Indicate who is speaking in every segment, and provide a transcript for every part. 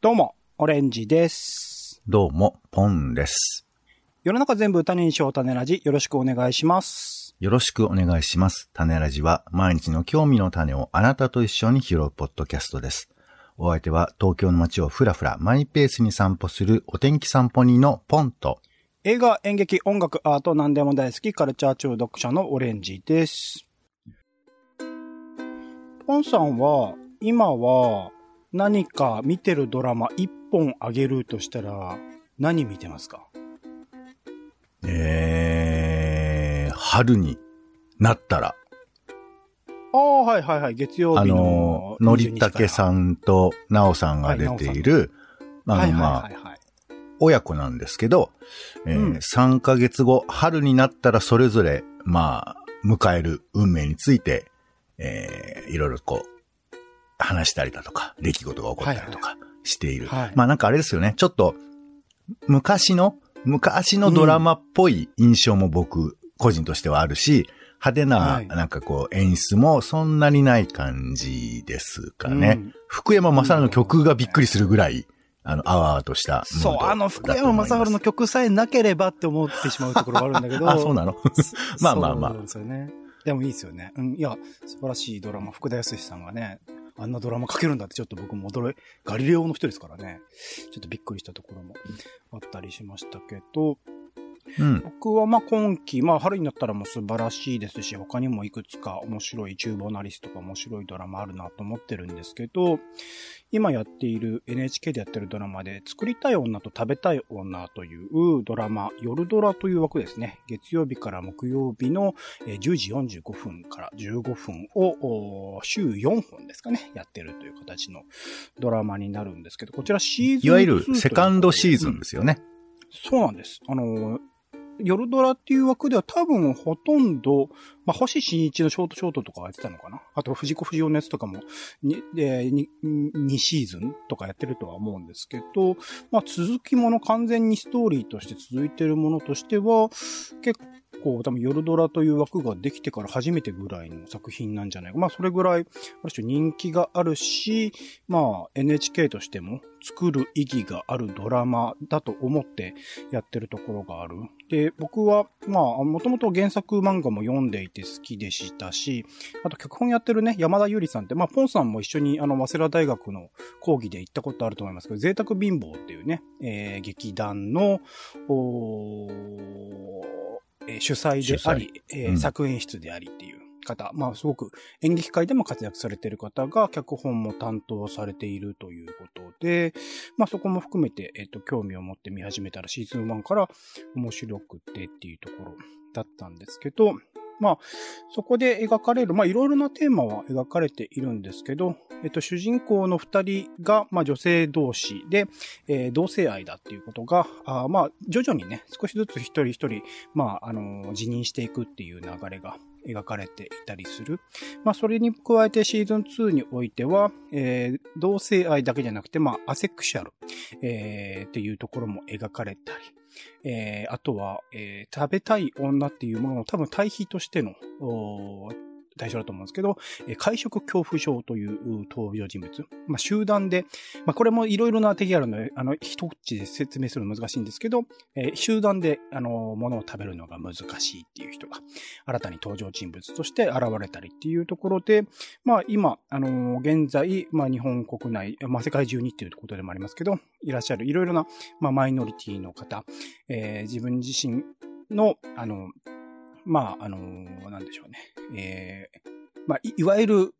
Speaker 1: どうも、オレンジです。
Speaker 2: どうも、ポンです。
Speaker 1: 世の中全部種にしよう種ラジ、よろしくお願いします。
Speaker 2: よろしくお願いします。種ラジは毎日の興味の種をあなたと一緒に拾うポッドキャストです。お相手は東京の街をふらふらマイペースに散歩するお天気散歩人のポンと、
Speaker 1: 映画、演劇、音楽、アート、何でも大好き、カルチャー中毒者のオレンジです。ポンさんは、今は何か見てるドラマ一本あげるとしたら、何見てますか？
Speaker 2: えー、春になったら、
Speaker 1: ああ、はいはいはい、月曜
Speaker 2: あ
Speaker 1: 日の
Speaker 2: の、のりたけさ
Speaker 1: ん。
Speaker 2: んとなおさんが出ている、あの、
Speaker 1: はいはい
Speaker 2: まあ
Speaker 1: はい、はい。
Speaker 2: 親子なんですけど、えー
Speaker 1: うん。
Speaker 2: 3ヶ月後、春になったらそれぞれ、まあ、迎える運命について、えーいろいろこう、話したりだとか、出来事が起こったりとかしている。
Speaker 1: はい
Speaker 2: まあなんかあれですよね、ちょっと、昔の、昔のドラマっぽい印象も僕、個人としてはあるし、派手な、
Speaker 1: はい
Speaker 2: なんかこう、演出もそんなにない感じですかね。
Speaker 1: うん
Speaker 2: 福山雅治の曲がびっくりするぐらい、あの、あわあわとした
Speaker 1: そう、あの、福山雅治の曲さえなければって思ってしまうところがあるんだけど。
Speaker 2: あ、そうなの？まあまあまあ
Speaker 1: そうなんですよね。でもいいですよね。うん、いや、素晴らしいドラマ、福田康さんがね、あんなドラマ書けるんだってちょっと僕も驚い、ガリレオの人ですからね、ちょっとびっくりしたところもあったりしましたけど、
Speaker 2: うん。
Speaker 1: 僕はまあ今期、まあ春になったらもう素晴らしいですし、他にもいくつか面白い厨房なリスとか面白いドラマあるなと思ってるんですけど、今やっている NHK でやってるドラマで、作りたい女と食べたい女というドラマ、夜ドラという枠ですね。月曜日から木曜日のえー10時45分から15分を週4本ですかね、やってるという形のドラマになるんですけど、こちらシーズン2
Speaker 2: いわゆるセカンドシーズン
Speaker 1: うん
Speaker 2: ですよね。
Speaker 1: そうなんです。あの、夜ドラっていう枠では多分ほとんど、まあ、星新一のショートショートとかやってたのかな？あと、藤子不二雄のやつとかも、に、で、に、2シーズンとかやってるとは思うんですけど、まあ、続きもの完全にストーリーとして続いてるものとしては、結構多分夜ドラという枠ができてから初めてぐらいの作品なんじゃないか。まあ、それぐらい、ある種人気があるし、まあ、NHK としても作る意義があるドラマだと思ってやってるところがある。で、僕は、まあ、もともと原作漫画も読んでいて好きでしたし、あと脚本やってるね、山田ゆりさんって、まあ、ポンさんも一緒にあの、早稲田大学の講義で行ったことあると思いますけど、贅沢貧乏っていうね、えー劇団の、おーえー主催であり、えー
Speaker 2: うん。
Speaker 1: 作演出でありっていう方、まあ、すごく演劇界でも活躍されている方が脚本も担当されているということで、まあそこも含めて、えっ、と、興味を持って見始めたらシーズン1から面白くてっていうところだったんですけど、まあ、そこで描かれる、まあいろいろなテーマは描かれているんですけど、えっと、主人公の二人が、まあ女性同士で、えー同性愛だっていうことが、あまあ徐々にね、少しずつ一人一人、まあ、あのー辞任していくっていう流れが描かれていたりする。まあ、それに加えてシーズン2においては、えー同性愛だけじゃなくて、まあ、アセクシャル、えーっていうところも描かれたり、えーあとは、えー食べたい女っていうものの多分対比としての、対象だと思うんですけど、え会食恐怖症という登場人物。まあ、集団で、まあ、これもいろいろな敵があるので、あの、一口で説明するの難しいんですけど、え集団で、あの、物を食べるのが難しいっていう人が、新たに登場人物として現れたりっていうところで、まあ今、あの現在、まあ日本国内、まあ世界中にっていうことでもありますけど、いらっしゃるいろいろな、まあマイノリティの方、えー自分自身の、あの、まあ、あのーなんでしょうね、えーまあ、いわゆる、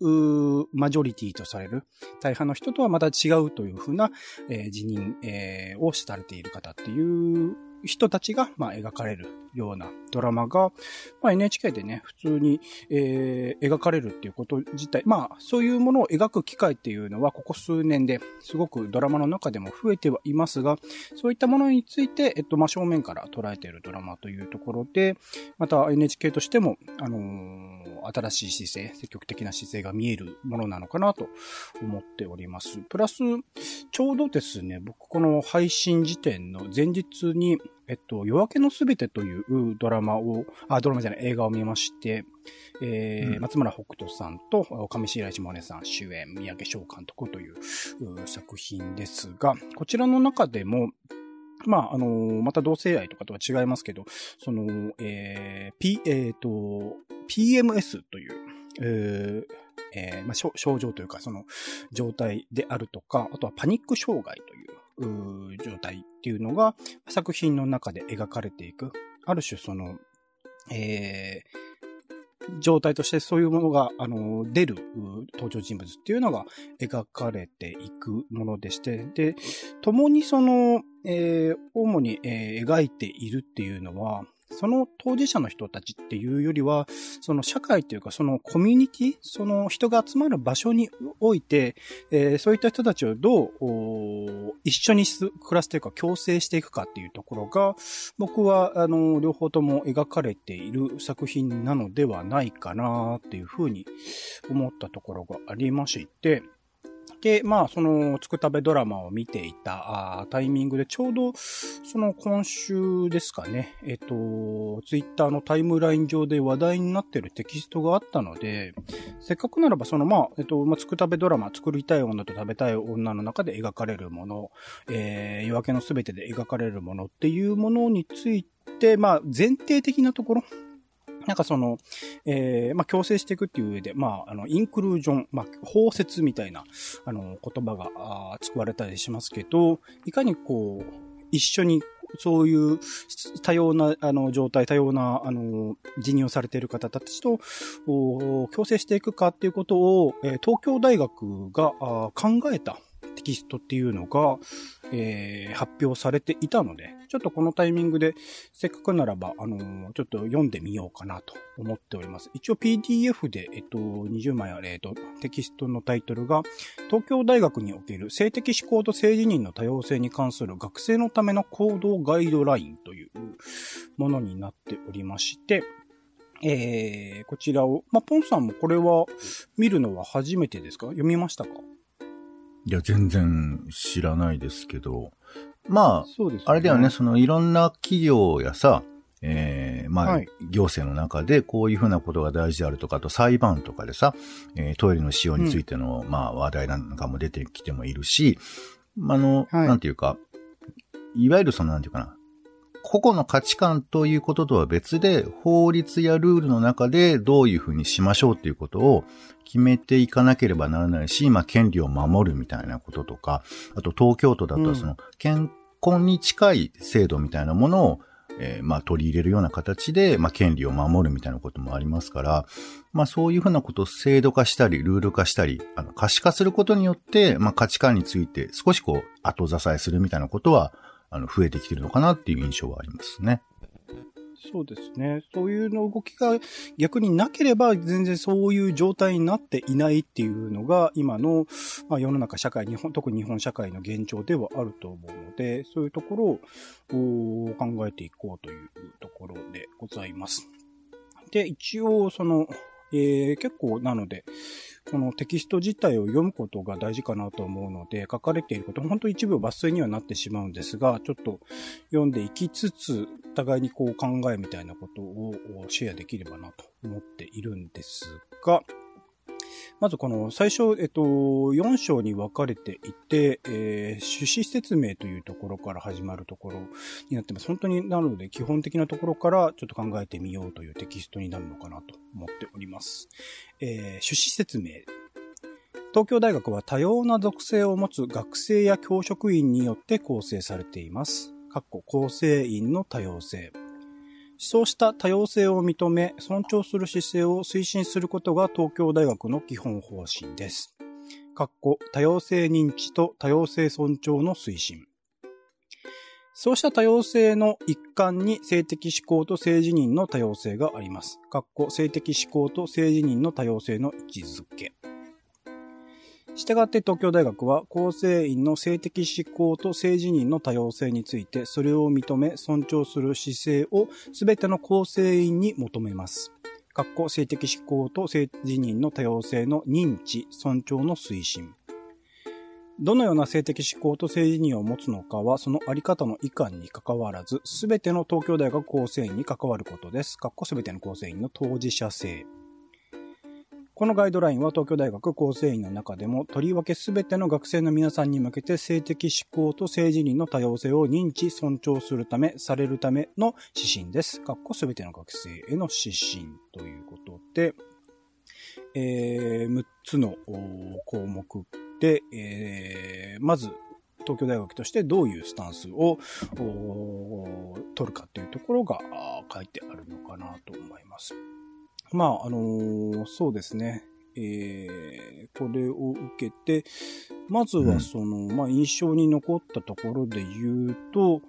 Speaker 1: マジョリティとされる大半の人とはまた違うというふうな、えー辞任、えーをされている方っていう人たちが、まあ、描かれるようなドラマが、まあ、NHK でね、普通に、えー描かれるっていうこと自体、まあ、そういうものを描く機会っていうのは、ここ数年ですごくドラマの中でも増えてはいますが、そういったものについて、えっと、まあ、正面から捉えているドラマというところで、また NHK としても、あのー新しい姿勢、積極的な姿勢が見えるものなのかなと思っております。プラス、ちょうどですね、僕この配信時点の前日に、えっと、夜明けのすべてというドラマを、あ、ドラマじゃない、映画を見まして、えー、うん、松村北斗さんと上白石萌音さん主演、三宅翔監督という作品ですが、こちらの中でも、まあ、あのー、また同性愛とかとは違いますけど、その、えー、P、えっ、ー、と、PMS という、えー、えー、まあ、症状というか、その状態であるとか、あとはパニック障害という状態っていうのが作品の中で描かれていく。ある種その、えー、状態としてそういうものが、あの、出る登場人物っていうのが描かれていくものでして、で、共にその、えー、主に、えー、描いているっていうのは、その当事者の人たちっていうよりは、その社会というかそのコミュニティ、その人が集まる場所において、えー、そういった人たちをどう一緒に暮らすというか共生していくかっていうところが、僕はあの両方とも描かれている作品なのではないかなっていうふうに思ったところがありまして、で、まあ、その、つくたべドラマを見ていたタイミングで、ちょうど、その今週ですかね、えっと、ツイッターのタイムライン上で話題になってるテキストがあったので、せっかくならば、その、まあ、えっと、まあ、つくたべドラマ、作りたい女と食べたい女の中で描かれるもの、えー、夜明けのすべてで描かれるものっていうものについて、まあ、前提的なところ、なんかその、えー、まあ、強制していくっていう上で、まあ、あの、インクルージョン、まあ、包摂みたいな、あの、言葉が使われたりしますけど、いかにこう、一緒にそういう多様な、あの、状態、多様な、あの、辞任をされている方たちと、強制していくかっていうことを、え東京大学が考えたテキストっていうのが、えー、発表されていたので、ちょっとこのタイミングで、せっかくならば、あのー、ちょっと読んでみようかなと思っております。一応 PDF で、えっと、20枚あれ、えっと、テキストのタイトルが、東京大学における性的思考と性自認の多様性に関する学生のための行動ガイドラインというものになっておりまして、えー、こちらを、まあ、ポンさんもこれは見るのは初めてですか？読みましたか？
Speaker 2: いや、全然知らないですけど、まあ、ね、あれだよね、そのいろんな企業やさ、えー、まあ、はい、行政の中でこういうふうなことが大事であるとか、と裁判とかでさ、えー、トイレの使用についての、うん、まあ、話題なんかも出てきてもいるし、あの、はい、なんていうか、いわゆるその、なんていうかな、個々の価値観ということとは別で、法律やルールの中でどういうふうにしましょうっていうことを決めていかなければならないし、まあ、権利を守るみたいなこととか、あと東京都だとその、健康に近い制度みたいなものを、えー、まあ、取り入れるような形で、まあ、権利を守るみたいなこともありますから、まあ、そういうふうなことを制度化したり、ルール化したり、あの、可視化することによって、まあ、価値観について少しこう、後支えするみたいなことは、あの、増えてきてるのかなっていう印象はありますね。
Speaker 1: そうですね。そういうの動きが逆になければ全然そういう状態になっていないっていうのが今の、まあ、世の中社会、日本、特に日本社会の現状ではあると思うので、そういうところを考えていこうというところでございます。で、一応その、えー、結構なので、このテキスト自体を読むことが大事かなと思うので、書かれていること、本当一部抜粋にはなってしまうんですが、ちょっと読んでいきつつ、互いにこう考えみたいなことをシェアできればなと思っているんですが、まずこの最初、えっと、4章に分かれていて、えー、趣旨説明というところから始まるところになってます。本当になるので基本的なところからちょっと考えてみようというテキストになるのかなと思っております。えー、趣旨説明。東京大学は多様な属性を持つ学生や教職員によって構成されています。かっこ構成員の多様性。そうした多様性を認め、尊重する姿勢を推進することが東京大学の基本方針です。かっこ多様性認知と多様性尊重の推進。そうした多様性の一環に性的思考と性自認の多様性があります。かっこ性的思考と性自認の多様性の位置づけ。したがって東京大学は構成員の性的思考と性自認の多様性についてそれを認め尊重する姿勢を全ての構成員に求めます。括弧性的思考と性自認の多様性の認知、尊重の推進。どのような性的思考と性自認を持つのかは、そのあり方の遺憾に関わらず、すべての東京大学構成員に関わることです。括弧すべての構成員の当事者性。このガイドラインは東京大学構成員の中でも、とりわけすべての学生の皆さんに向けて性的思考と性自認の多様性を認知、尊重するため、されるための指針です。括弧すべての学生への指針ということで、えー、6つの項目で、えー、まず、東京大学としてどういうスタンスを取るかというところが書いてあるのかなと思います。まあ、あのー、そうですね。えー、これを受けて、まずはその、うん、まあ、印象に残ったところで言うと、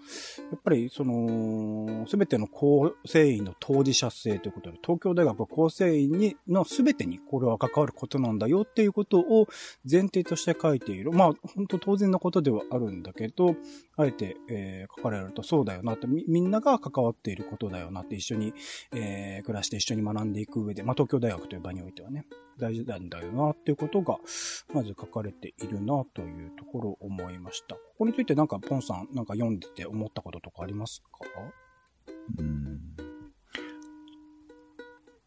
Speaker 1: やっぱりその、すべての構成員の当事者性ということで、東京大学構成員にのすべてにこれは関わることなんだよっていうことを前提として書いている。まあ、本当当然なことではあるんだけど、あえて、えー、書かれるとそうだよなってみ、みんなが関わっていることだよなって一緒に、えー、暮らして一緒に学んでいく上で、まあ、東京大学という場においてはね、大事なんだよなっていうことが、まず書かれているなというところを思いました。ここについてなんかポンさんなんか読んでて思ったこととかありますか？うん。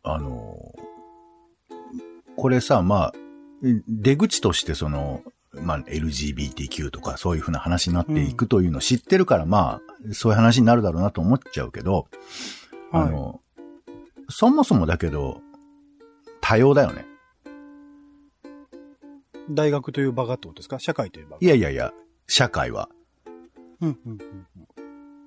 Speaker 2: あの、これさ、まあ、出口としてその、まあ、LGBTQ とかそういうふうな話になっていくというのを知ってるから、うん、まあ、そういう話になるだろうなと思っちゃうけど、はい、あの、そもそもだけど、多様だよね。
Speaker 1: 大学という場がってことですか？社会という場が。
Speaker 2: いやいやいや、社会は。
Speaker 1: うんうん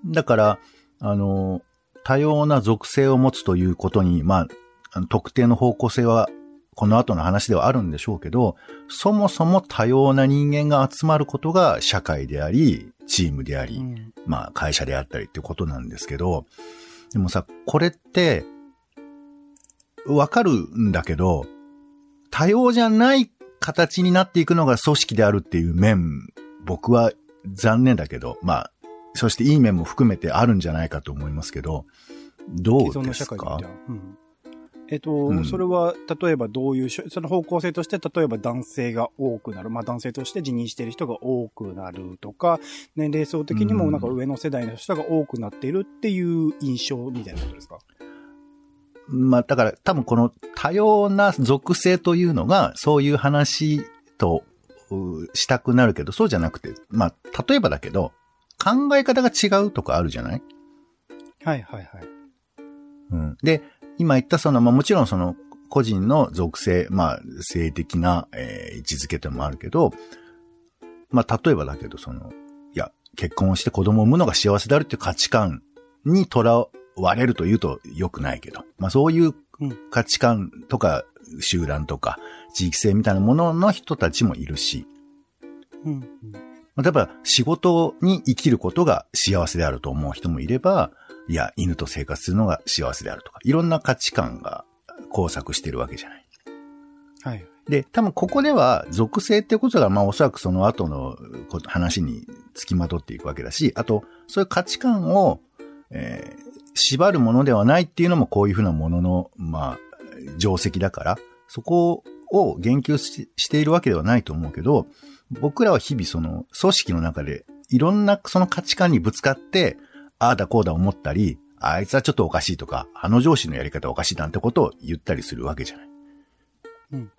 Speaker 2: うん、だから、あの、多様な属性を持つということに、まあ、特定の方向性は、この後の話ではあるんでしょうけど、そもそも多様な人間が集まることが社会であり、チームであり、うん、まあ会社であったりってことなんですけど、でもさ、これって、わかるんだけど、多様じゃない形になっていくのが組織であるっていう面、僕は残念だけど、まあ、そしていい面も含めてあるんじゃないかと思いますけど、どうですか？
Speaker 1: えっと、うん、それは、例えばどういう、その方向性として、例えば男性が多くなる。まあ男性として辞任している人が多くなるとか、年齢層的にもなんか上の世代の人が多くなっているっていう印象みたいなことですか、
Speaker 2: まあ、だから多分この多様な属性というのが、そういう話としたくなるけど、そうじゃなくて、まあ、例えばだけど、考え方が違うとかあるじゃない？
Speaker 1: はいはいはい。
Speaker 2: うん。で、今言ったその、まあもちろんその、個人の属性、まあ、性的な、えー、位置づけてもあるけど、まあ、例えばだけど、その、いや、結婚をして子供を産むのが幸せであるっていう価値観にとら割れると言うと良くないけど、まあそういう価値観とか集団とか地域性みたいなものの人たちもいるし、
Speaker 1: うん、
Speaker 2: 例えば仕事に生きることが幸せであると思う人もいれば、いや、犬と生活するのが幸せであるとか、いろんな価値観が交錯してるわけじゃない。
Speaker 1: はい。
Speaker 2: で、多分ここでは属性ってことが、まあおそらくその後の話につきまとっていくわけだし、あと、そういう価値観を、えー、縛るものではないっていうのもこういうふうなものの、まあ、定石だから、そこを言及しているわけではないと思うけど、僕らは日々その組織の中でいろんなその価値観にぶつかって、ああだこうだ思ったり、あいつはちょっとおかしいとか、あの上司のやり方おかしいなんてことを言ったりするわけじゃない。
Speaker 1: うん。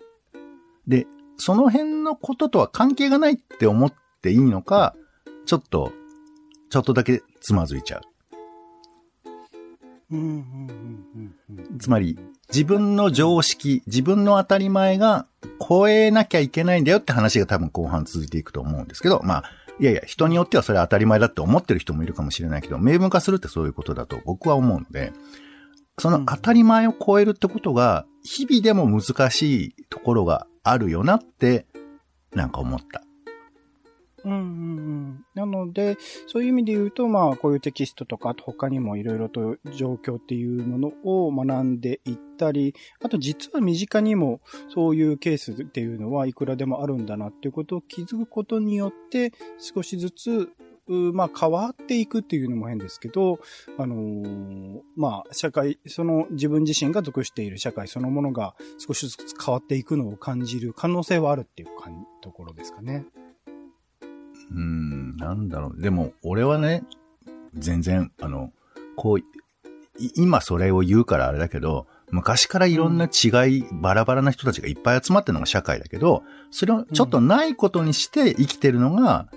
Speaker 2: で、その辺のこととは関係がないって思っていいのか、ちょっと、ちょっとだけつまずいちゃう。つまり、自分の常識、自分の当たり前が超えなきゃいけないんだよって話が多分後半続いていくと思うんですけど、まあ、いやいや、人によってはそれは当たり前だって思ってる人もいるかもしれないけど、明文化するってそういうことだと僕は思うので、その当たり前を超えるってことが、日々でも難しいところがあるよなって、なんか思った。
Speaker 1: うんうん。なので、そういう意味で言うと、まあ、こういうテキストとか、と他にもいろいろと状況っていうものを学んでいったり、あと実は身近にもそういうケースっていうのはいくらでもあるんだなっていうことを気づくことによって、少しずつまあ変わっていくっていうのも変ですけど、あのー、まあ社会、その自分自身が属している社会そのものが少しずつ変わっていくのを感じる可能性はあるっていうかところですかね。
Speaker 2: うん、なんだろう。でも、俺はね、全然、あの、こう、今それを言うからあれだけど、昔からいろんな違い、うん、バラバラな人たちがいっぱい集まってるのが社会だけど、それをちょっとないことにして生きてるのが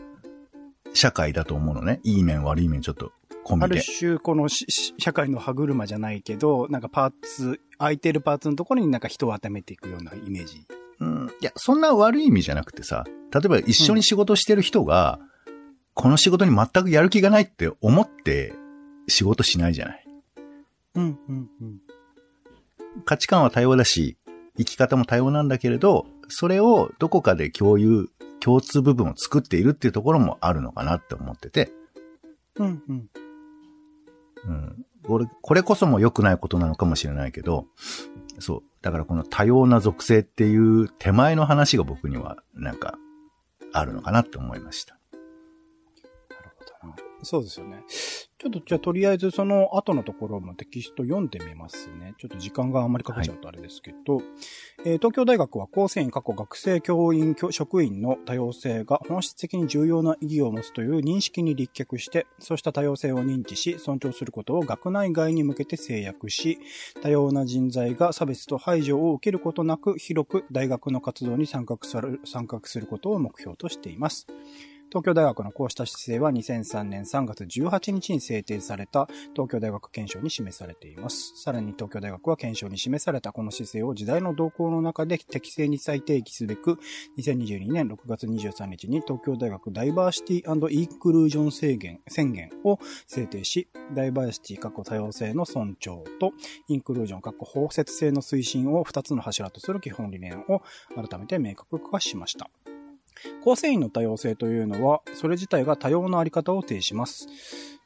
Speaker 2: 社会だと思うのね。いい面悪い面ちょっと込み
Speaker 1: で。ある種、この社会の歯車じゃないけど、なんかパーツ、空いてるパーツのところになんか人を温めていくようなイメージ。
Speaker 2: うん。いや、そんな悪い意味じゃなくてさ、例えば一緒に仕事してる人が、うん、この仕事に全くやる気がないって思って仕事しないじゃない。
Speaker 1: うん、うん、うん。
Speaker 2: 価値観は多様だし、生き方も多様なんだけれど、それをどこかで共有、共通部分を作っているっていうところもあるのかなって思ってて。
Speaker 1: うんうん。
Speaker 2: うん。これ、これこそも良くないことなのかもしれないけど、そう。だからこの多様な属性っていう手前の話が僕にはなんかあるのかなって思いました。
Speaker 1: なるほどな。そうですよね。ちょっと、じゃあ、とりあえずその後のところもテキスト読んでみますね。ちょっと時間があんまりかけちゃうとあれですけど、はい、えー、東京大学は構成員過去学生教員職員の多様性が本質的に重要な意義を持つという認識に立脚して、そうした多様性を認知し、尊重することを学内外に向けて制約し、多様な人材が差別と排除を受けることなく、広く大学の活動に参画する参画することを目標としています。東京大学のこうした姿勢は2003年3月18日に制定された東京大学憲章に示されています。さらに東京大学は憲章に示されたこの姿勢を時代の動向の中で適正に再定義すべく、2022年6月23日に東京大学ダイバーシティインクルージョン制限宣言を制定し、ダイバーシティ過去多様性の尊重とインクルージョン過去包摂性の推進を2つの柱とする基本理念を改めて明確化しました。構成員の多様性というのは、それ自体が多様なあり方を呈します。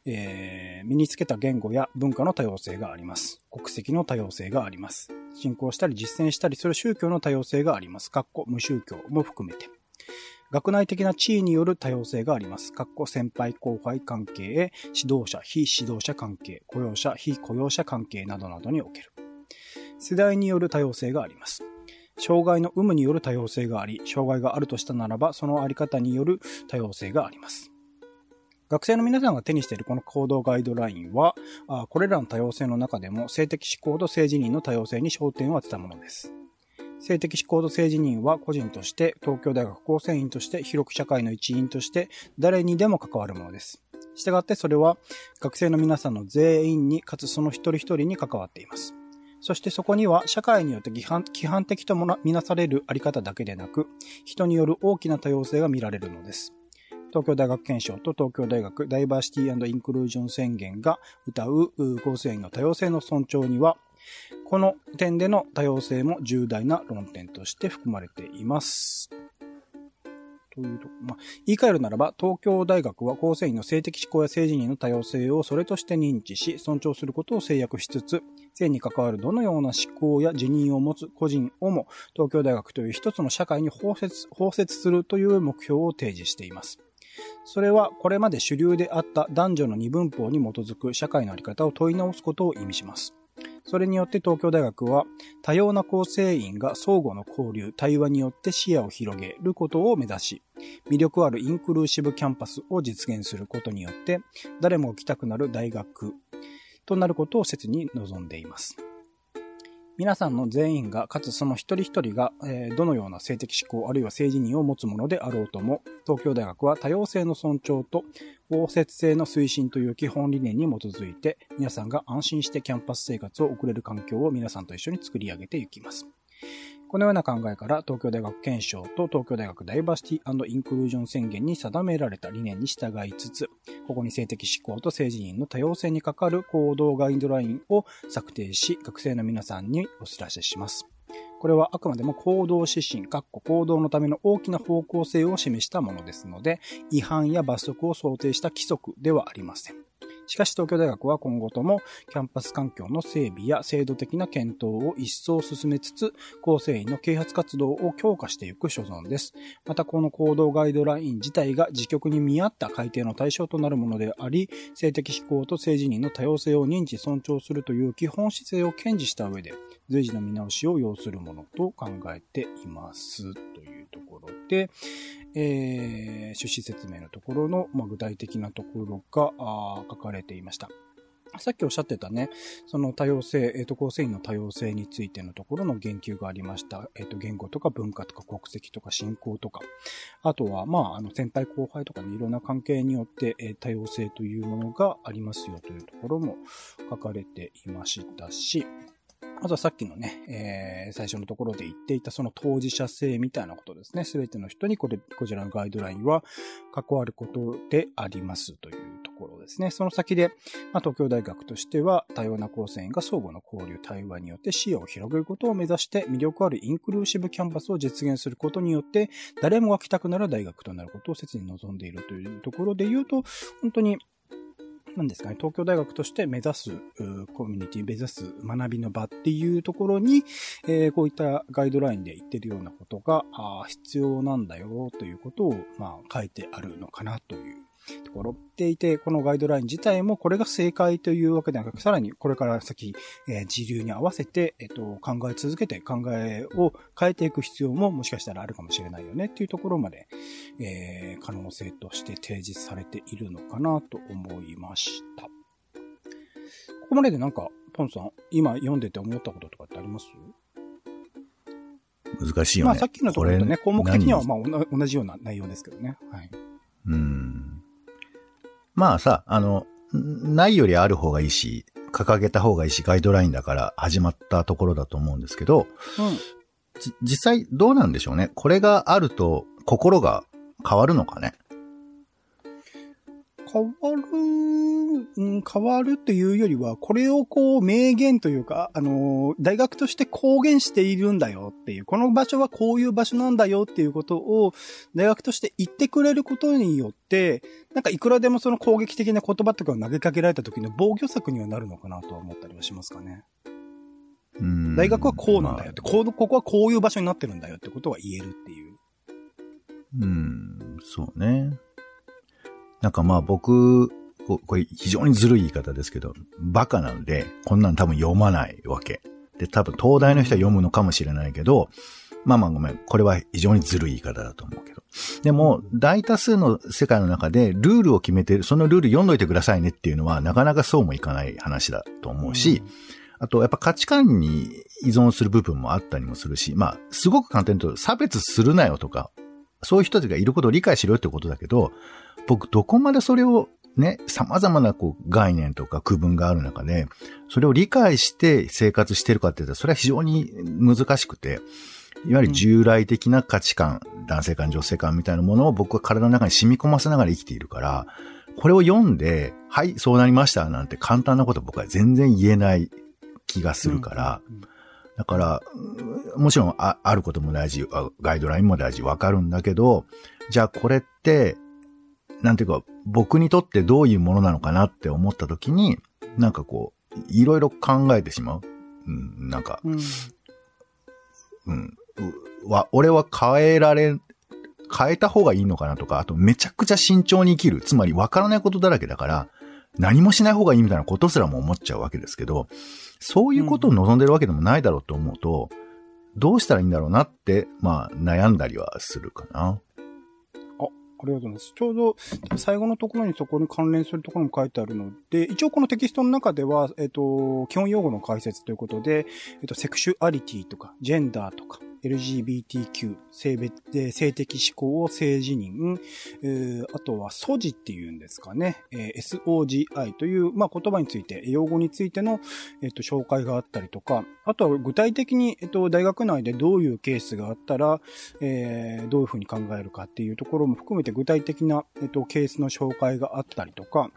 Speaker 1: えー、身につけた言語や文化の多様性があります。国籍の多様性があります。信仰したり実践したりする宗教の多様性があります。かっこ無宗教も含めて。学内的な地位による多様性があります。かっこ先輩後輩関係へ指導者、非指導者関係、雇用者、非雇用者関係などなどにおける。世代による多様性があります。障害の有無による多様性があり、障害があるとしたならば、そのあり方による多様性があります。学生の皆さんが手にしているこの行動ガイドラインは、これらの多様性の中でも性的思考と性自認の多様性に焦点を当てたものです。性的思考と性自認は個人として東京大学構成員として広く社会の一員として誰にでも関わるものです。したがってそれは学生の皆さんの全員にかつその一人一人に関わっています。そしてそこには社会によって規範的とみなされるあり方だけでなく、人による大きな多様性が見られるのです。東京大学憲章と東京大学ダイバーシティインクルージョン宣言が歌う構成員の多様性の尊重には、この点での多様性も重大な論点として含まれています。というと、まあ、言い換えるならば、東京大学は構成員の性的思考や性自認の多様性をそれとして認知し、尊重することを制約しつつ、性に関わるどのような思考や自認を持つ個人をも、東京大学という一つの社会に包摂、包摂するという目標を提示しています。それはこれまで主流であった男女の二分法に基づく社会のあり方を問い直すことを意味します。それによって東京大学は多様な構成員が相互の交流、対話によって視野を広げることを目指し、魅力あるインクルーシブキャンパスを実現することによって誰も来たくなる大学となることを切に望んでいます。皆さんの全員が、かつその一人一人が、えー、どのような性的指向あるいは性自認を持つものであろうとも、東京大学は多様性の尊重と包摂性の推進という基本理念に基づいて、皆さんが安心してキャンパス生活を送れる環境を皆さんと一緒に作り上げていきます。このような考えから東京大学憲章と東京大学ダイバーシティインクルージョン宣言に定められた理念に従いつつ、ここに性的思考と性自認の多様性に関わる行動ガイドラインを策定し、学生の皆さんにお知らせします。これはあくまでも行動指針、括弧行動のための大きな方向性を示したものですので、違反や罰則を想定した規則ではありません。しかし東京大学は今後ともキャンパス環境の整備や制度的な検討を一層進めつつ、構成員の啓発活動を強化していく所存です。またこの行動ガイドライン自体が自局に見合った改定の対象となるものであり、性的思考と性自認の多様性を認知尊重するという基本姿勢を堅持した上で、随時の見直しを要するものと考えています。というところで、えー、趣旨説明のところの、まあ、具体的なところが書かれれていました。さっきおっしゃってたね、その多様性、えっ、ー、と、構成員の多様性についてのところの言及がありました。えっ、ー、と、言語とか文化とか国籍とか信仰とか、あとは、まあ、あの、先輩後輩とかね、いろんな関係によって、えー、多様性というものがありますよというところも書かれていましたし、あとはさっきのね、えー、最初のところで言っていたその当事者性みたいなことですね。すべての人にこれ、こちらのガイドラインは関わることでありますというところですね。その先で、まあ、東京大学としては多様な構成員が相互の交流、対話によって視野を広げることを目指して魅力あるインクルーシブキャンパスを実現することによって誰もが来たくなる大学となることを切に望んでいるというところで言うと、本当になんですかね、東京大学として目指す、コミュニティ、目指す学びの場っていうところに、えー、こういったガイドラインで言ってるようなことが、必要なんだよということを、まあ、書いてあるのかなというところっていて、このガイドライン自体もこれが正解というわけではなく、さらにこれから先、えー、時流に合わせて、えっ、と、考え続けて考えを変えていく必要ももしかしたらあるかもしれないよねっていうところまで、えー、可能性として提示されているのかなと思いました。ここまででなんか、ポンさん、今読んでて思ったこととかってあります？
Speaker 2: 難しいよね。まあ
Speaker 1: さっきのところとね、項目的にはまあ同じような内容ですけどね。はい。
Speaker 2: うん。まあさ、あの、ないよりある方がいいし、掲げた方がいいし、ガイドラインだから始まったところだと思うんですけど、うん、実際どうなんでしょうね？これがあると心が変わるのかね？
Speaker 1: 変わる、うん、変わるっていうよりは、これをこう明言というか、あの、大学として公言しているんだよっていう、この場所はこういう場所なんだよっていうことを、大学として言ってくれることによって、なんかいくらでもその攻撃的な言葉とかを投げかけられた時の防御策にはなるのかなとは思ったりはしますかね。大学はこうなんだよって、こう、ここはこういう場所になってるんだよってことは言えるっていう。
Speaker 2: うん、そうね。なんかまあ僕、これ非常にずるい言い方ですけど、バカなんで、こんなん多分読まないわけ。で、多分東大の人は読むのかもしれないけど、まあまあごめん。これは非常にずるい言い方だと思うけど。でも、大多数の世界の中でルールを決めてる、そのルール読んどいてくださいねっていうのは、なかなかそうもいかない話だと思うし、あと、やっぱ価値観に依存する部分もあったりもするし、まあ、すごく簡単に言うと、差別するなよとか、そういう人たちがいることを理解しろってことだけど、僕どこまでそれをね、様々なこう概念とか区分がある中で、それを理解して生活してるかって言ったら、それは非常に難しくて、いわゆる従来的な価値観、うん、男性観、女性観みたいなものを僕は体の中に染み込ませながら生きているから、これを読んで、はい、そうなりましたなんて簡単なこと僕は全然言えない気がするから、うんうんうんだから、もちろんああることも大事、ガイドラインも大事、わかるんだけど、じゃあこれって、なんていうか、僕にとってどういうものなのかなって思った時に、なんかこう、いろいろ考えてしまう。うん、なんか、うん、うん、わ、俺は変えられ、変えた方がいいのかなとか、あとめちゃくちゃ慎重に生きる。つまり分からないことだらけだから、何もしない方がいいみたいなことすらも思っちゃうわけですけど、そういうことを望んでるわけでもないだろうと思うと、うん、どうしたらいいんだろうなって、まあ悩んだりはするかな。
Speaker 1: ありがとうございます。ちょうど最後のところにそこに関連するところも書いてあるので、一応このテキストの中では、えっ、と、基本用語の解説ということで、えっ、と、セクシュアリティとか、ジェンダーとか、LGBTQ、性別、性的思考、性自認、えー、あとは素地っていうんですかね、えー、SOGI という、まあ、言葉について、用語についての、えっ、と、紹介があったりとか、あとは具体的に、えっ、と、大学内でどういうケースがあったら、え、どういうふうに考えるかっていうところも含めて具体的な、えっ、と、ケースの紹介があったりとか、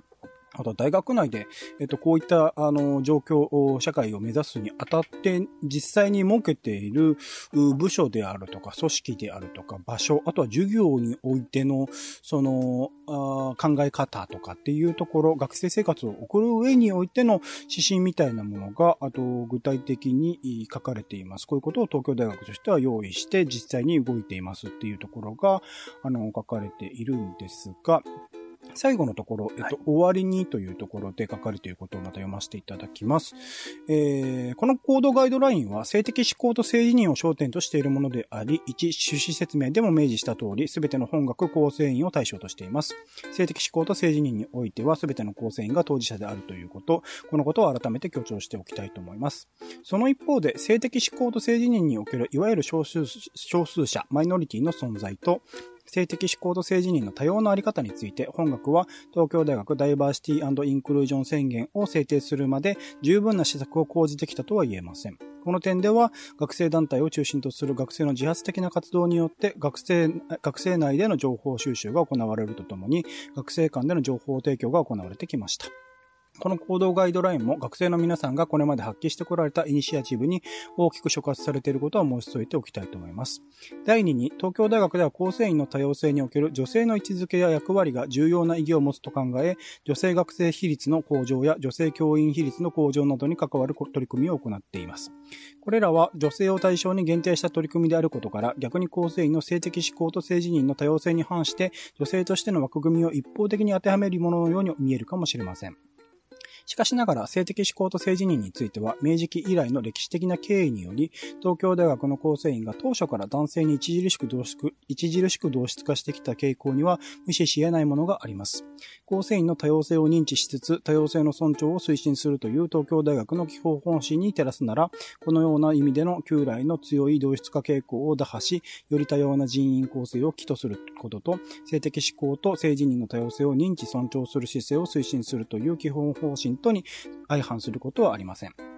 Speaker 1: あと大学内で、えっと、こういった、あの、状況、社会を目指すにあたって、実際に設けている部署であるとか、組織であるとか、場所、あとは授業においての、その、考え方とかっていうところ、学生生活を送る上においての指針みたいなものが、あと、具体的に書かれています。こういうことを東京大学としては用意して、実際に動いていますっていうところが、あの、書かれているんですが、最後のところ、えっと、はい、終わりにというところで書かれていることをまた読ませていただきます。えー、このコードガイドラインは性的思考と性自認を焦点としているものであり、一趣旨説明でも明示した通り、すべての本学構成員を対象としています。性的思考と性自認においては、すべての構成員が当事者であるということ、このことを改めて強調しておきたいと思います。その一方で、性的思考と性自認におけるいわゆる少数少数者、マイノリティの存在と、性的思考と性自認の多様なあり方について、本学は東京大学ダイバーシティインクルージョン宣言を制定するまで十分な施策を講じてきたとは言えません。この点では、学生団体を中心とする学生の自発的な活動によって、学生、学生内での情報収集が行われるとともに、学生間での情報提供が行われてきました。この行動ガイドラインも学生の皆さんがこれまで発揮してこられたイニシアチブに大きく触発されていることは申し添えておきたいと思います。第2に、東京大学では構成員の多様性における女性の位置づけや役割が重要な意義を持つと考え、女性学生比率の向上や女性教員比率の向上などに関わる取り組みを行っています。これらは女性を対象に限定した取り組みであることから、逆に構成員の性的思考と性自認の多様性に反して、女性としての枠組みを一方的に当てはめるもののように見えるかもしれません。しかしながら性的思考と性自認については明治期以来の歴史的な経緯により、東京大学の構成員が当初から男性に著しく同質著しく同質化してきた傾向には無視し得ないものがあります。構成員の多様性を認知しつつ、多様性の尊重を推進するという東京大学の基本方針に照らすなら、このような意味での旧来の強い同質化傾向を打破し、より多様な人員構成を起とすることと、性的思考と性自認の多様性を認知尊重する姿勢を推進するという基本方針とに相反することはありません。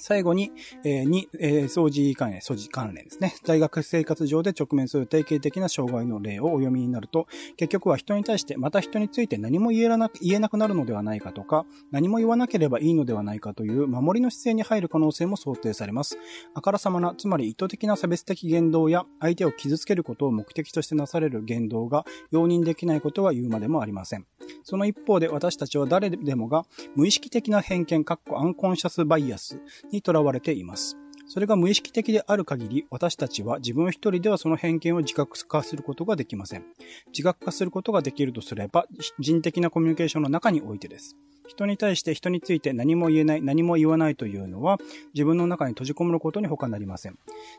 Speaker 1: 最後に、えー、に、えー、掃除関連、掃除関連ですね。大学生活上で直面する定型的な障害の例をお読みになると、結局は人に対してまた人について何も言えなく言えなくなるのではないかとか、何も言わなければいいのではないかという守りの姿勢に入る可能性も想定されます。あからさまな、つまり意図的な差別的言動や相手を傷つけることを目的としてなされる言動が容認できないことは言うまでもありません。その一方で私たちは誰でもが無意識的な偏見、かっこアンコンシャスバイアスにとらわれています。それが無意識的である限り、私たちは自分一人ではその偏見を自覚化することができません。自覚化することができるとすれば、人的なコミュニケーションの中においてです。人に対して人について何も言えない、何も言わないというのは、自分の中に閉じこもることに他なりません。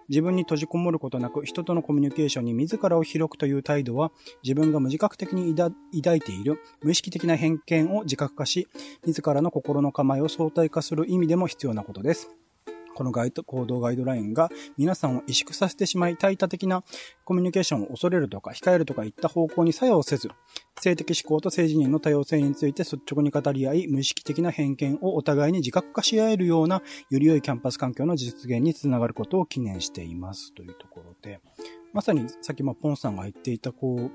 Speaker 1: 自分に閉じこもることなく、人とのコミュニケーションに自らを広くという態度は、自分が無自覚的に抱いている無意識的な偏見を自覚化し、自らの心の構えを相対化する意味でも必要なことです。このガイド、行動ガイドラインが皆さんを萎縮させてしまい、対多的なコミュニケーションを恐れるとか、控えるとかいった方向に作用せず、性的思考と性自認の多様性について率直に語り合い、無意識的な偏見をお互いに自覚化し合えるような、より良いキャンパス環境の実現につながることを記念しています。というところで、まさにさっきまポンさんが言っていた、こう、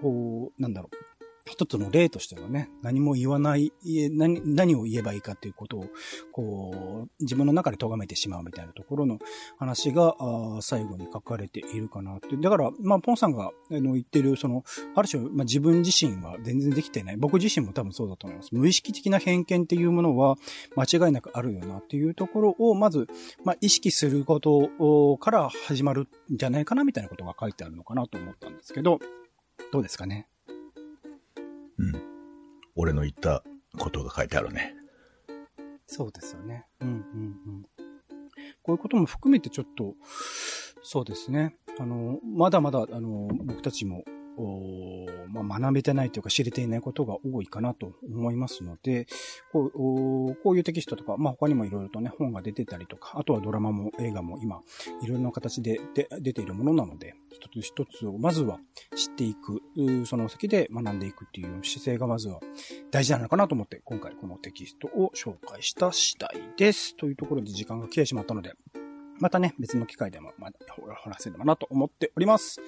Speaker 1: こう、なんだろう、一つの例としてはね、何も言わない、何何を言えばいいかっていうことを、こう、自分の中で咎めてしまうみたいなところの話が、最後に書かれているかなって。だから、まあ、ポンさんがあの言ってる、その、ある種、まあ、自分自身は全然できてない。僕自身も多分そうだと思います。無意識的な偏見っていうものは間違いなくあるよなっていうところを、まず、まあ、意識することから始まるんじゃないかなみたいなことが書いてあるのかなと思ったんですけど、どうですかね？
Speaker 2: うん。俺の言ったことが書いてあるね。
Speaker 1: そうですよね。うんうんうん。こういうことも含めてちょっと、そうですね。あの、まだまだ、あの、僕たちもおまあ、学べてないというか知れていないことが多いかなと思いますので、こうこういうテキストとか、まあ、他にもいろいろとね、本が出てたりとか、あとはドラマも映画も今、いろいろな形でで出ているものなので、一つ一つをまずは知っていく、その先で学んでいくっていう姿勢がまずは大事なのかなと思って、今回このテキストを紹介した次第です。というところで時間が来てしまったので、またね、別の機会でも、まだ、掘らせればなと思っております。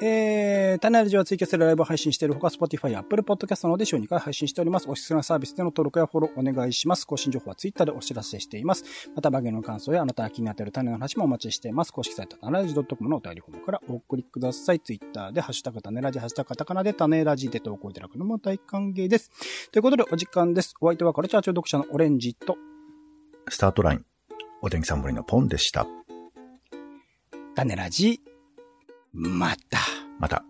Speaker 1: えー、種ラジはツイキャスでライブ配信しているほか、Spotify、Apple Podcast などで週2回配信しております。おすすめサービスでの登録やフォローお願いします。更新情報は Twitter でお知らせしています。また、番組の感想やあなたが気になっている種の話もお待ちしています。公式サイト、種ラジ .com のお便りフォームからお送りください。Twitter で、ハッシュタグ種ラジ、ハッシュタグカタカナで種ラジで投稿いただくのも大歓迎です。ということで、お時間です。お相手はカルチャー中読者のオレンジと、
Speaker 2: スタートライン、お天気さんぶりのポンでした。
Speaker 1: 種ラジ、また。
Speaker 2: また。